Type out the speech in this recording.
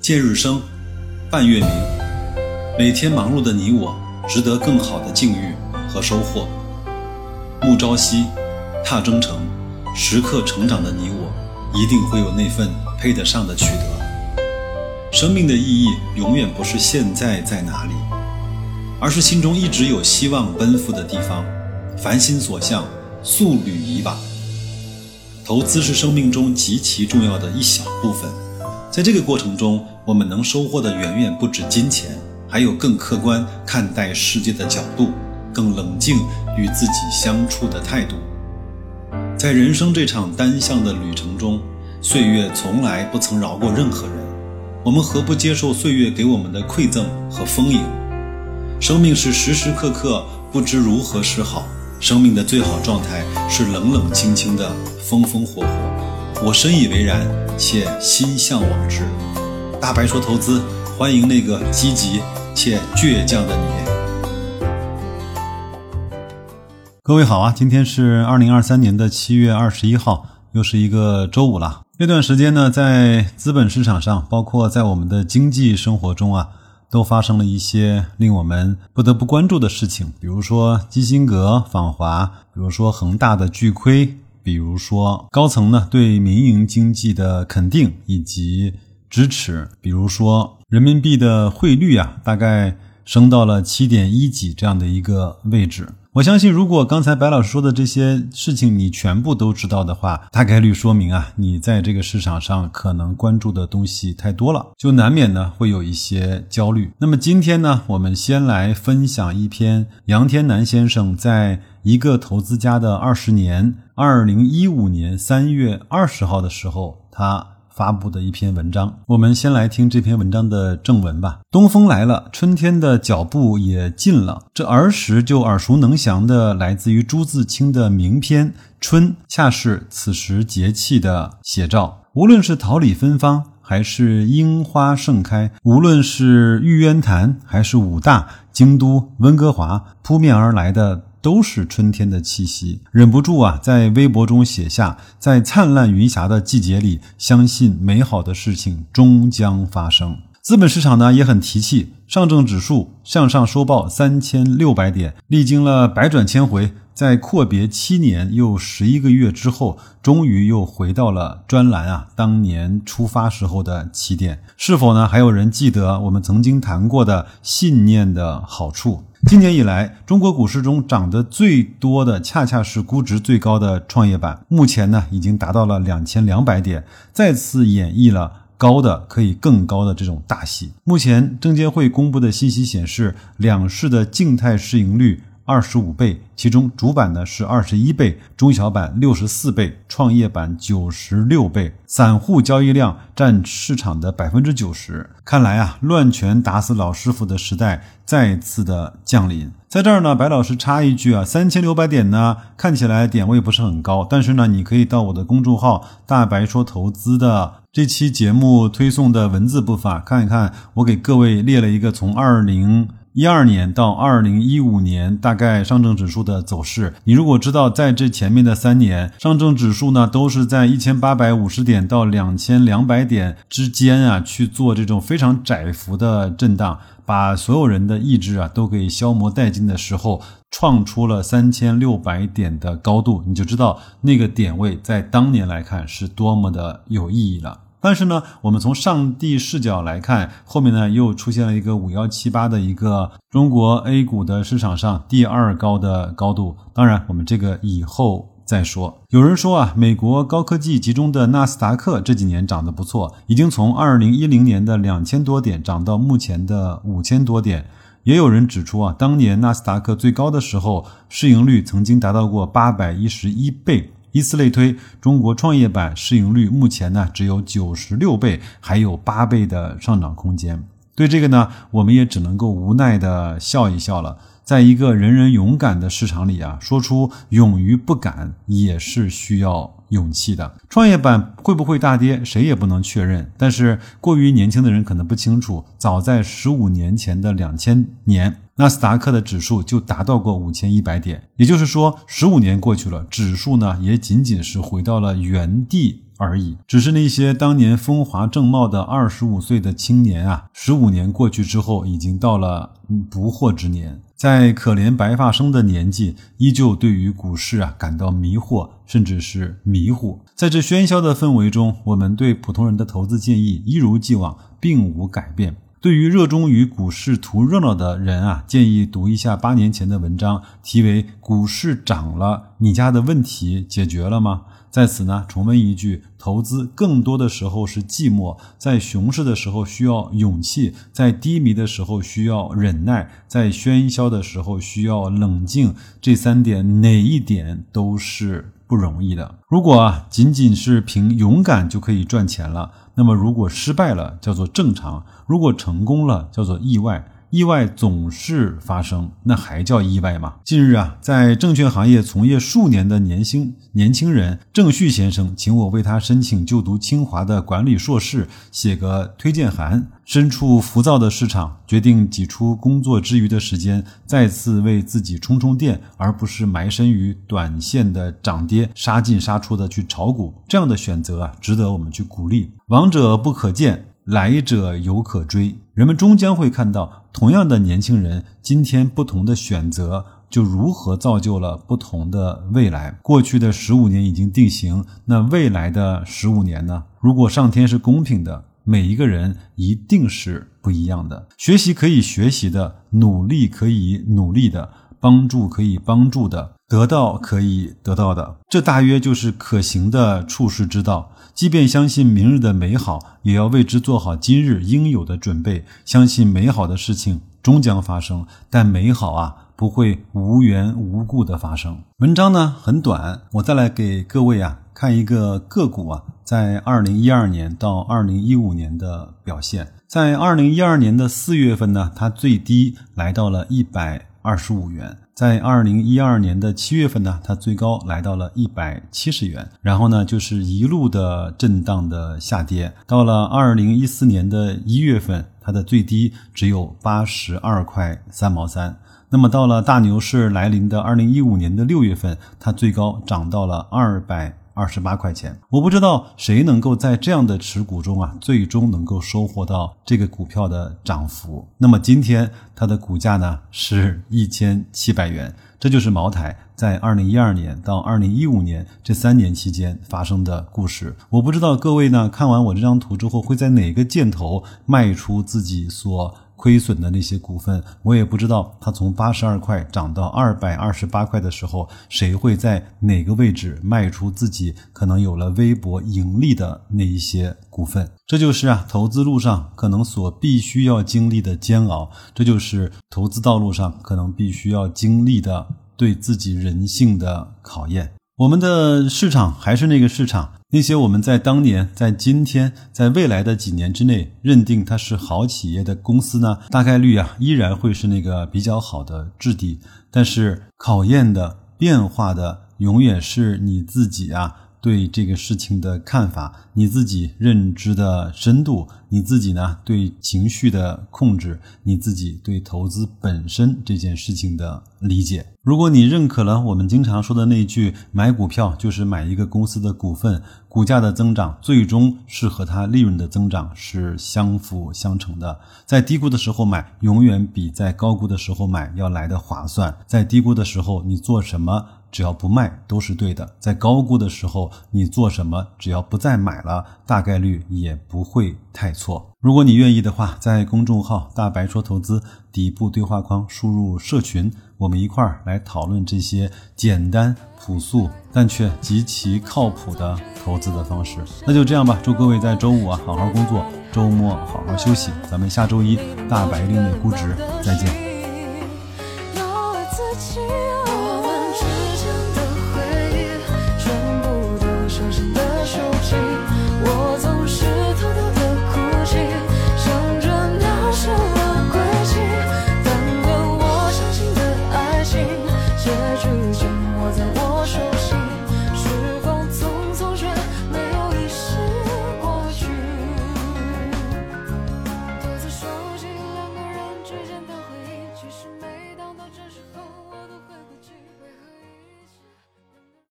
见日升，伴月明。每天忙碌的你我，值得更好的境遇和收获。暮朝夕，踏征程，时刻成长的你我，一定会有那份配得上的取得。生命的意义，永远不是现在在哪里，而是心中一直有希望奔赴的地方。凡心所向，速履以往。投资是生命中极其重要的一小部分。在这个过程中，我们能收获的远远不止金钱，还有更客观看待世界的角度，更冷静与自己相处的态度。在人生这场单向的旅程中，岁月从来不曾饶过任何人，我们何不接受岁月给我们的馈赠和丰盈？生命是时时刻刻不知如何是好，生命的最好状态是冷冷清清的，风风火火。我深以为然，且心向往之。大白说投资，欢迎那个积极且倔强的你。各位好啊，今天是二零二三年的七月二十一号，又是一个周五了。这段时间呢，在资本市场上，包括在我们的经济生活中啊，都发生了一些令我们不得不关注的事情，比如说基辛格访华，比如说恒大的巨亏。比如说，高层呢对民营经济的肯定以及支持；比如说，人民币的汇率啊，大概升到了七点一几这样的一个位置。我相信，如果刚才白老师说的这些事情你全部都知道的话，大概率说明啊，你在这个市场上可能关注的东西太多了，就难免呢会有一些焦虑。那么今天呢，我们先来分享一篇杨天南先生在一个投资家的二十年，二零一五年三月二十号的时候，他。发布的一篇文章，我们先来听这篇文章的正文吧。东风来了，春天的脚步也近了。这儿时就耳熟能详的，来自于朱自清的名篇《春》，恰是此时节气的写照。无论是桃李芬芳，还是樱花盛开；无论是玉渊潭，还是武大、京都、温哥华，扑面而来的。都是春天的气息，忍不住啊，在微博中写下：在灿烂云霞的季节里，相信美好的事情终将发生。资本市场呢也很提气，上证指数向上收报三千六百点，历经了百转千回，在阔别七年又十一个月之后，终于又回到了专栏啊当年出发时候的起点。是否呢？还有人记得我们曾经谈过的信念的好处？今年以来，中国股市中涨得最多的，恰恰是估值最高的创业板。目前呢，已经达到了两千两百点，再次演绎了高的可以更高的这种大戏。目前证监会公布的信息显示，两市的静态市盈率。二十五倍，其中主板呢是二十一倍，中小板六十四倍，创业板九十六倍，散户交易量占市场的百分之九十。看来啊，乱拳打死老师傅的时代再次的降临。在这儿呢，白老师插一句啊，三千六百点呢，看起来点位不是很高，但是呢，你可以到我的公众号“大白说投资”的这期节目推送的文字部分啊看一看，我给各位列了一个从二零。一二年到二零一五年，大概上证指数的走势，你如果知道在这前面的三年，上证指数呢都是在一千八百五十点到两千两百点之间啊去做这种非常窄幅的震荡，把所有人的意志啊都给消磨殆尽的时候，创出了三千六百点的高度，你就知道那个点位在当年来看是多么的有意义了。但是呢，我们从上帝视角来看，后面呢又出现了一个五幺七八的一个中国 A 股的市场上第二高的高度。当然，我们这个以后再说。有人说啊，美国高科技集中的纳斯达克这几年涨得不错，已经从二零一零年的两千多点涨到目前的五千多点。也有人指出啊，当年纳斯达克最高的时候，市盈率曾经达到过八百一十一倍。以此类推，中国创业板市盈率目前呢只有九十六倍，还有八倍的上涨空间。对这个呢，我们也只能够无奈的笑一笑了。在一个人人勇敢的市场里啊，说出勇于不敢也是需要勇气的。创业板会不会大跌，谁也不能确认。但是过于年轻的人可能不清楚，早在十五年前的两千年。纳斯达克的指数就达到过五千一百点，也就是说，十五年过去了，指数呢也仅仅是回到了原地而已。只是那些当年风华正茂的二十五岁的青年啊，十五年过去之后，已经到了不惑之年。在可怜白发生的年纪，依旧对于股市啊感到迷惑，甚至是迷糊。在这喧嚣的氛围中，我们对普通人的投资建议一如既往，并无改变。对于热衷于股市图热闹的人啊，建议读一下八年前的文章，题为《股市涨了，你家的问题解决了吗》。在此呢，重温一句：投资更多的时候是寂寞，在熊市的时候需要勇气，在低迷的时候需要忍耐，在喧嚣的时候需要冷静。这三点哪一点都是不容易的。如果，仅仅是凭勇敢就可以赚钱了，那么如果失败了叫做正常，如果成功了叫做意外。意外总是发生，那还叫意外吗？近日啊，在证券行业从业数年的年轻年轻人郑旭先生，请我为他申请就读清华的管理硕士，写个推荐函。身处浮躁的市场，决定挤出工作之余的时间，再次为自己充充电，而不是埋身于短线的涨跌，杀进杀出的去炒股。这样的选择啊，值得我们去鼓励。王者不可见。来者犹可追，人们终将会看到，同样的年轻人，今天不同的选择，就如何造就了不同的未来。过去的十五年已经定型，那未来的十五年呢？如果上天是公平的，每一个人一定是不一样的。学习可以学习的，努力可以努力的，帮助可以帮助的。得到可以得到的，这大约就是可行的处世之道。即便相信明日的美好，也要为之做好今日应有的准备。相信美好的事情终将发生，但美好啊，不会无缘无故的发生。文章呢很短，我再来给各位啊看一个个股啊，在二零一二年到二零一五年的表现。在二零一二年的四月份呢，它最低来到了一百二十五元。在二零一二年的七月份呢，它最高来到了一百七十元，然后呢就是一路的震荡的下跌，到了二零一四年的一月份，它的最低只有八十二块三毛三。那么到了大牛市来临的二零一五年的六月份，它最高涨到了二百。二十八块钱，我不知道谁能够在这样的持股中啊，最终能够收获到这个股票的涨幅。那么今天它的股价呢是一千七百元，这就是茅台在二零一二年到二零一五年这三年期间发生的故事。我不知道各位呢看完我这张图之后，会在哪个箭头卖出自己所。亏损的那些股份，我也不知道它从八十二块涨到二百二十八块的时候，谁会在哪个位置卖出自己可能有了微薄盈利的那一些股份。这就是啊，投资路上可能所必须要经历的煎熬，这就是投资道路上可能必须要经历的对自己人性的考验。我们的市场还是那个市场，那些我们在当年、在今天、在未来的几年之内认定它是好企业的公司呢，大概率啊依然会是那个比较好的质地。但是考验的、变化的，永远是你自己啊。对这个事情的看法，你自己认知的深度，你自己呢对情绪的控制，你自己对投资本身这件事情的理解。如果你认可了我们经常说的那句“买股票就是买一个公司的股份”，股价的增长最终是和它利润的增长是相辅相成的。在低估的时候买，永远比在高估的时候买要来的划算。在低估的时候，你做什么？只要不卖都是对的，在高估的时候，你做什么，只要不再买了，大概率也不会太错。如果你愿意的话，在公众号“大白说投资”底部对话框输入“社群”，我们一块儿来讨论这些简单朴素但却极其靠谱的投资的方式。那就这样吧，祝各位在周五啊好好工作，周末好好休息。咱们下周一大白另类估值再见。